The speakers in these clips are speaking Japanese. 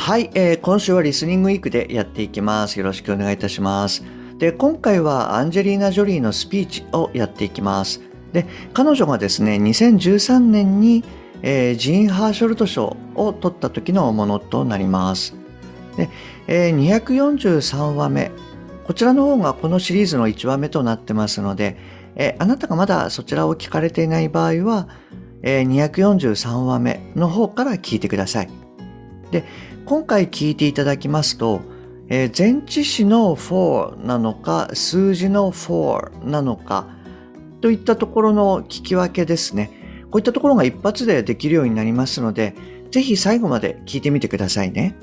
はい、えー、今週はリスニングウィークでやっていきます。よろしくお願いいたします。で今回はアンジェリーナ・ジョリーのスピーチをやっていきます。で彼女がですね2013年に、えー、ジーン・ハーショルト賞を取った時のものとなります。で、えー、243話目こちらの方がこのシリーズの1話目となってますので、えー、あなたがまだそちらを聞かれていない場合は、えー、243話目の方から聞いてください。で今回聞いていただきますとえー、前置詞の for なのか数字の for なのかといったところの聞き分けですね。こういったところが一発でできるようになりますので、ぜひ最後まで聞いてみてくださいね。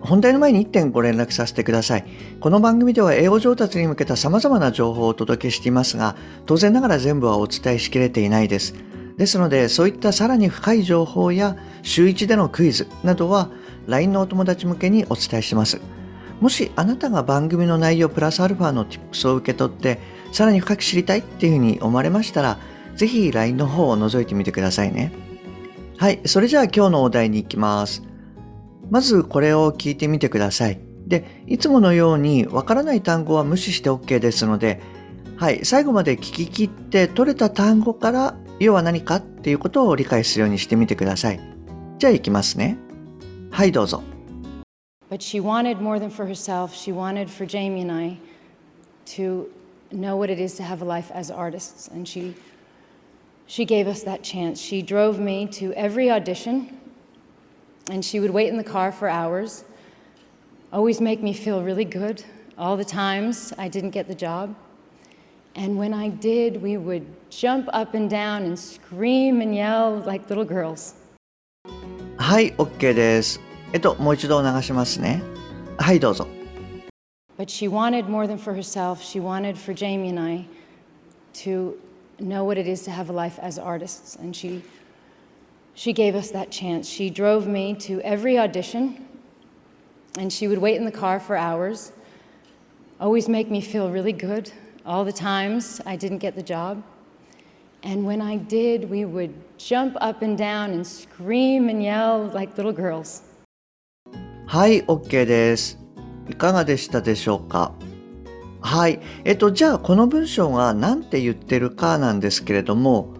本題の前に1点ご連絡させてください。この番組では英語上達に向けた様々な情報をお届けしていますが、当然ながら全部はお伝えしきれていないです。ですので、そういったさらに深い情報や週1でのクイズなどは LINE のお友達向けにお伝えします。もしあなたが番組の内容プラスアルファの tips を受け取ってさらに深く知りたいっていうふうに思われましたらぜひ LINE の方を覗いてみてくださいね。はい、それじゃあ今日のお題に行きます。まずこれを聞いてみてください。で、いつものようにわからない単語は無視して OK ですので、はい、最後まで聞き切って取れた単語から要は何かっていうことを理解するようにしてみてください。じゃあ行きますね。はい、どうぞ。But she wanted more than for herself. She wanted for Jamie and I to know what it is to have a life as artists. And she, she gave us that chance. She drove me to every audition, and she would wait in the car for hours, always make me feel really good all the times I didn't get the job. And when I did, we would jump up and down and scream and yell like little girls. はい、OK です。えっと、もう一度流しますね。はい、どうぞ。But she wanted more than for herself. She wanted for Jamie and I to know what it is to have a life as artists. And she, she gave us that chance. She drove me to every audition, and she would wait in the car for hours, always make me feel really good all the times I didn't get the job. And when I did, we would jump up and down and scream and yell like little girls. はい、OK です。いかがでしたでしょうかはい。えっと、じゃあこの文章が何て言ってるかなんですけれども、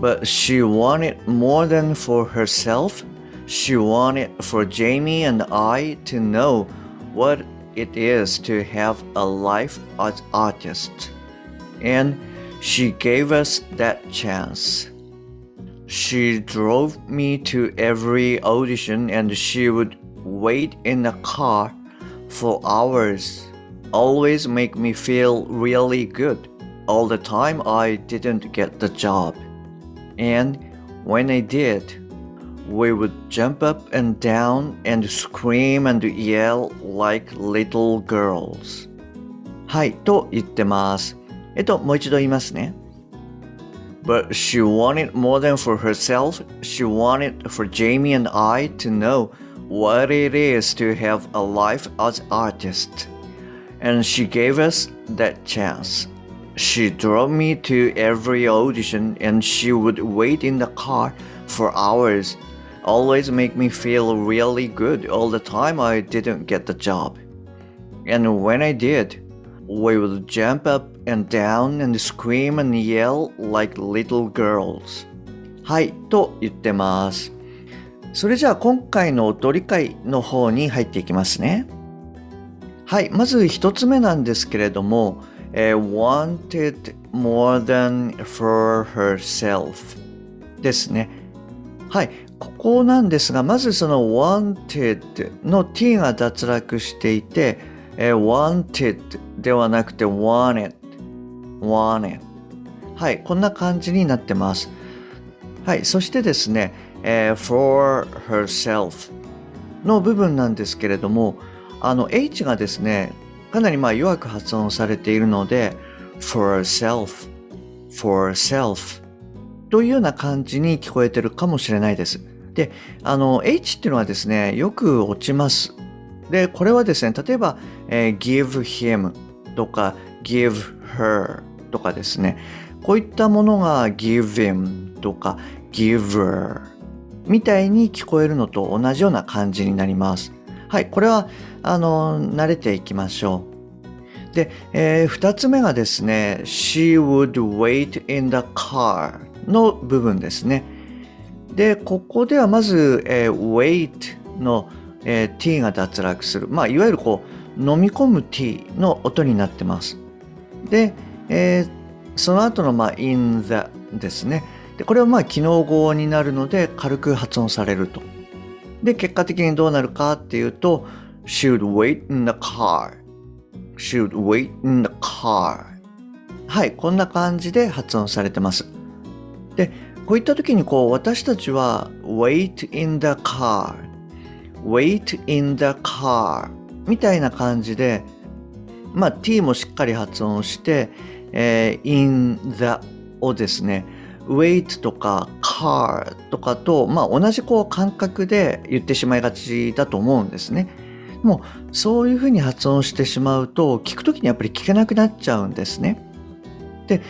But she wanted more than for herself. She wanted for Jamie and I to know what it is to have a life as artist. And she gave us that chance. She drove me to every audition and she would wait in the car for hours always make me feel really good all the time I didn't get the job. And when I did, we would jump up and down and scream and yell like little girls. はい、と言ってます。えっと、もう一度言いますね。But she wanted more than for herself, she wanted for Jamie and I to know what it is to have a life as artist. And she gave us that chance. She drove me to every audition and she would wait in the car for hours, always make me feel really good all the time I didn't get the job. And when I did, we would jump up and down and scream and yell like little girls. はい、と言ってます。それじゃあ今回の音理解の方に入っていきますね。はい、まず一つ目なんですけれども、えー、wanted more than for herself ですね。はい、 ここなんですが、まずその wanted の t が脱落していて、えー、wanted ではなくて wanted, wanted。はい、こんな感じになってます。はい、そしてですね、えー、for herself の部分なんですけれども、あの H がですね、かなりまあ弱く発音されているので、for self, for self というような感じに聞こえてるかもしれないです。で、あの H っていうのはですね、よく落ちます。で、これはですね、例えば、えー、give him とか give her とかですね、こういったものが give him とか giver みたいに聞こえるのと同じような感じになります。はい、これは、あの、慣れていきましょう。で、えー、二つ目がですね、she would wait in the car の部分ですね。で、ここではまず、えー、wait の、えー、t が脱落する。まあ、いわゆるこう、飲み込む t の音になってます。で、えー、その後の、まあ、in the ですね。で、これはまあ、機能語になるので、軽く発音されると。で、結果的にどうなるかっていうと、should wait in the car should wait in the car はい、こんな感じで発音されてます。で、こういった時にこう私たちは wait in the car wait in the car みたいな感じでまあ t もしっかり発音して、えー、in the をですね wait とか car とかと、まあ、同じこう感覚で言ってしまいがちだと思うんですね。もうそういうふうに発音してしまうと聞くときにやっぱり聞けなくなっちゃうんですね。で、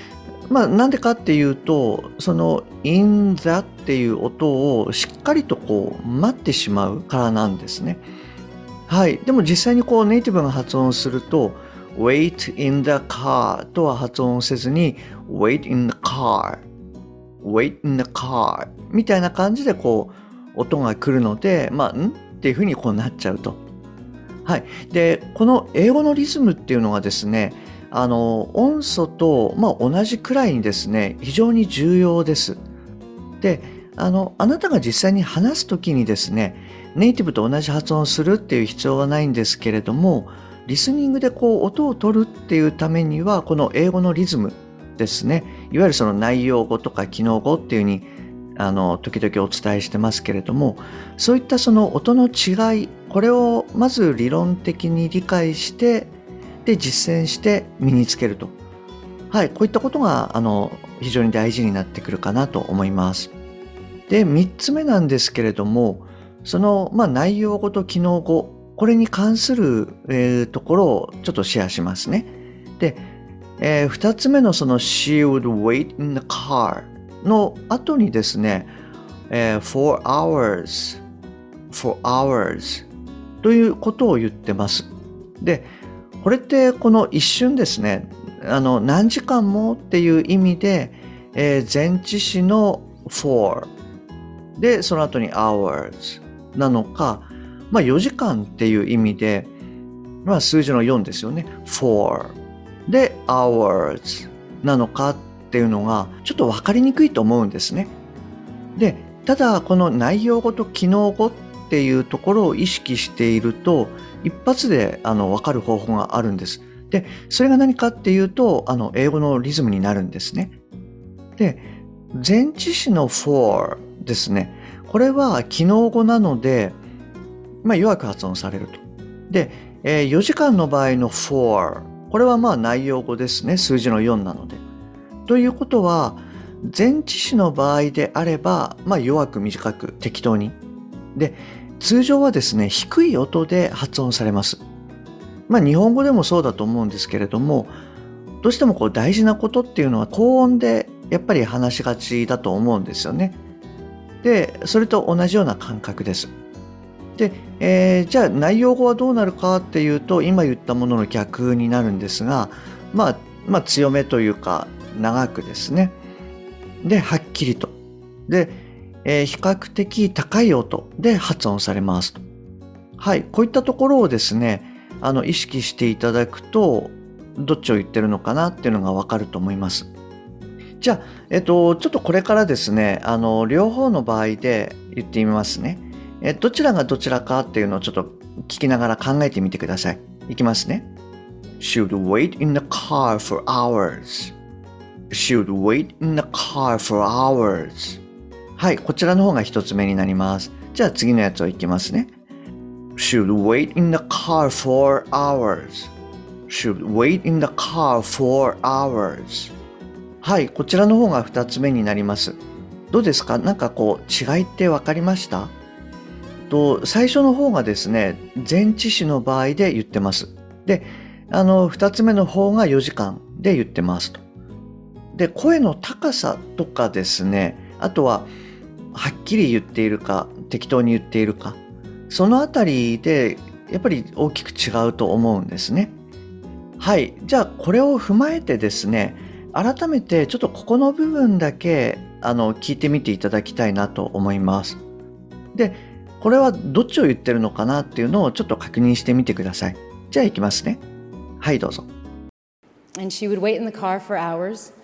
まあなんでかっていうとその in the っていう音をしっかりとこう待ってしまうからなんですね。はい。でも実際にこうネイティブが発音すると wait in the car とは発音せずに wait in the car wait in the car みたいな感じでこう音が来るので、まあ、ん？っていうふうにこうなっちゃうと。はい。で、この英語のリズムっていうのがですね、あの、音素と、まあ、同じくらいにですね、非常に重要です。で、あの、あなたが実際に話すときにですね、ネイティブと同じ発音するっていう必要はないんですけれども、リスニングでこう音を取るっていうためには、この英語のリズムですねいわゆるその内容語とか機能語っていうふうにあの時々お伝えしてますけれどもそういったその音の違いこれをまず理論的に理解してで実践して身につけると。はいこういったことがあの非常に大事になってくるかなと思います。で3つ目なんですけれどもその、まあ、内容語と機能語これに関する、えー、ところをちょっとシェアしますね。でえー、2つ目のその She would wait in the car の後にですね、えー、for hours for hours ということを言ってます。で、これってこの一瞬ですね、あの何時間もっていう意味で、えー、前置詞の for で、その後に hours なのか、まあ4時間っていう意味で、まあ数字の4ですよね。for で hours なのかっていうのがちょっと分かりにくいと思うんですね。でただこの内容語と機能語っていうところを意識していると一発であの分かる方法があるんです。でそれが何かっていうとあの英語のリズムになるんですね。で前置詞の for ですねこれは機能語なので、まあ、弱く発音されると。で、えー、4時間の場合の for これはまあ内容語ですね。数字の4なので。ということは、前置詞の場合であれば、まあ弱く短く適当に。で、通常はですね、低い音で発音されます。まあ日本語でもそうだと思うんですけれども、どうしてもこう大事なことっていうのは高音でやっぱり話しがちだと思うんですよね。で、それと同じような感覚です。で、えー、じゃあ内容語はどうなるかっていうと今言ったものの逆になるんですが、まあ、まあ強めというか長くですねではっきりとで、えー、比較的高い音で発音されますとはいこういったところをですねあの意識していただくとどっちを言ってるのかなっていうのがわかると思いますじゃあ、えっと、ちょっとこれからですねあの両方の場合で言ってみますねえどちらがどちらかっていうのをちょっと聞きながら考えてみてください。いきますね。should wait in the car for hours. should wait in the car for hours. はい、こちらの方が一つ目になります。じゃあ次のやつをいきますね。should wait in the car for hours. Should wait in the car for hours. はいこちらの方が2つ目になります。どうですか？なんかこう違いって分かりました？と最初の方がですね前置詞の場合で言ってます。であの2つ目の方が4時間で言ってますと。で声の高さとかですねあとははっきり言っているか適当に言っているかそのあたりでやっぱり大きく違うと思うんですね。はい。じゃあこれを踏まえてですね改めてちょっとここの部分だけあの聞いてみていただきたいなと思います。でこれはどっちを言ってるのかなっていうのをちょっと確認してみてください。じゃあいきますね。はいどうぞ。And she would wait in the car for hours.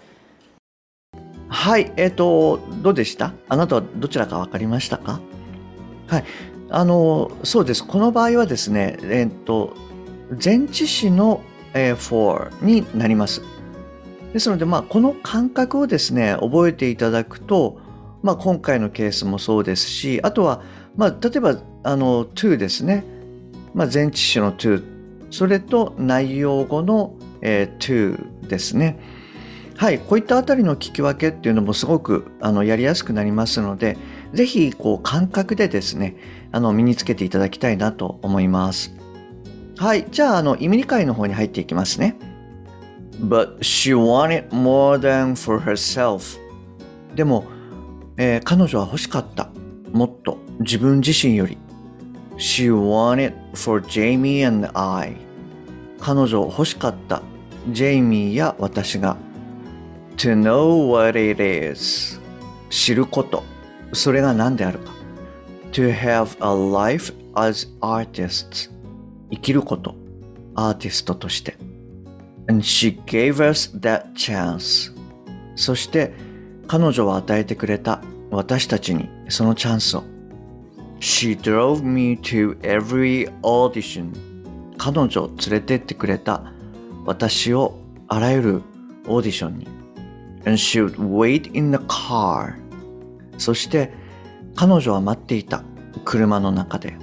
はい、えっ、と、どうでした？あなたはどちらか分かりましたか？はい、あの、そうです。この場合はですね、えっ、と、前置詞の、えー for になります。ですので、まあ、この感覚をですね、覚えていただくと、まあ、今回のケースもそうですし、あとは、まあ、例えば、あの、to ですね。まあ、前置詞の to、それと内容語の、えー to ですね。はい、こういったあたりの聞き分けっていうのもすごくあのやりやすくなりますので、ぜひこう感覚でですね、あの身につけていただきたいなと思います。はい、じゃああの意味理解の方に入っていきますね。But she wanted more than for herself. でも、えー彼女は欲しかった。もっと自分自身より。She wanted for Jamie and I. 彼女欲しかった。ジェイミーや私が。To know what it is 知ることそれが何であるか to have a life as artists 生きることアーティストとして and she gave us that chance そして彼女は与えてくれた私たちにそのチャンスを She drove me to every audition 彼女を連れてってくれた私をあらゆるオーディションに and she would wait in the car そして彼女は待っていた車の中で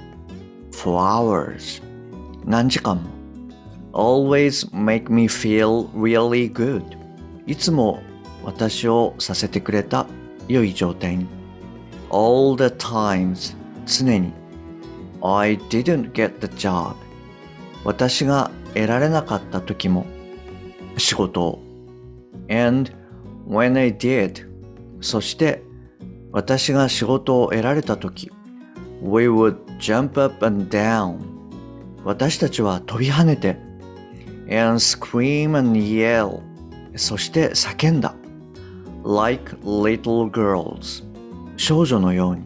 for hours 何時間も always make me feel really good いつも私をさせてくれた良い状態に all the times 常に I didn't get the job 私が得られなかった時も仕事を and when I did. そして私が仕事を得られた時 we would jump up and down. 私たちは飛び跳ねて and scream and yell. そして叫んだ。Like little girls. 少女のように。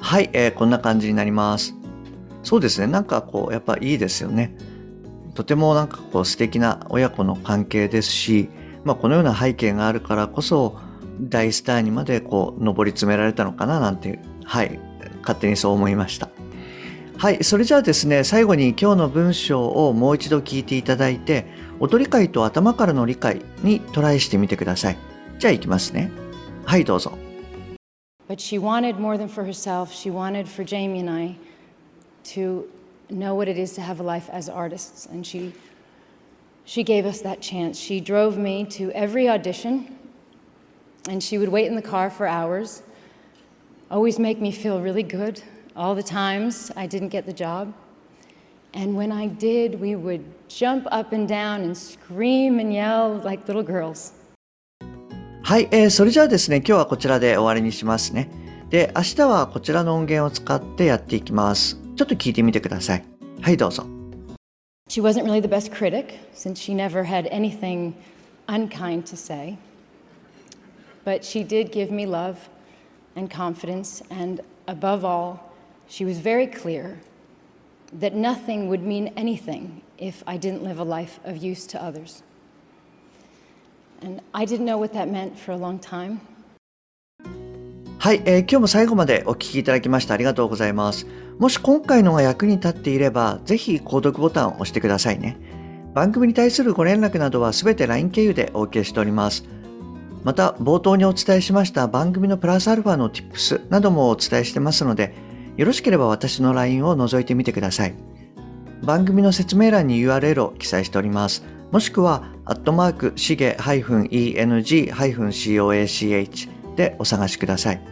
はい、えーこんな感じになります。そうですね。なんかこうやっぱいいですよね。とてもなんかこう素敵な親子の関係ですし、まあ、このような背景があるからこそ大スターにまでこう上り詰められたのかななんてはい勝手にそう思いましたはいそれじゃあですね最後に今日の文章をもう一度聞いていただいて音理解と頭からの理解にトライしてみてくださいじゃあいきますねはいどうぞ But she wanted more than for herself. She wanted for Jamie and I to know what it is to have a life as artists. And she, she gave us that chance. She drove me to every audition, and she would wait in the car for hours, always make me feel really good all the times I didn't get the job. And when I did, we would jump up and down and scream and yell like little girls. はい、えーそれじゃあですね、今日はこちらで終わりにしますね。で、明日はこちらの音源を使ってやっていきます。ちょっと聞いてみてください。はい、どうぞ。 She wasn't really the best critic, since she never had anything unkind to say. But she did give me love and confidence, and above all, she was very clear that nothing would mean anything if I didn't live a life of use to others. And I didn't know what that meant for a long time. はい、えー今日も最後までお聞きいただきましてありがとうございます。もし今回のが役に立っていれば、ぜひ購読ボタンを押してくださいね。番組に対するご連絡などはすべて LINE 経由でお受けしております。また、冒頭にお伝えしました番組のプラスアルファの Tips などもお伝えしてますので、よろしければ私の LINE を覗いてみてください。番組の説明欄に URL を記載しております。もしくは、アットマーク、しげ -eng-coach でお探しください。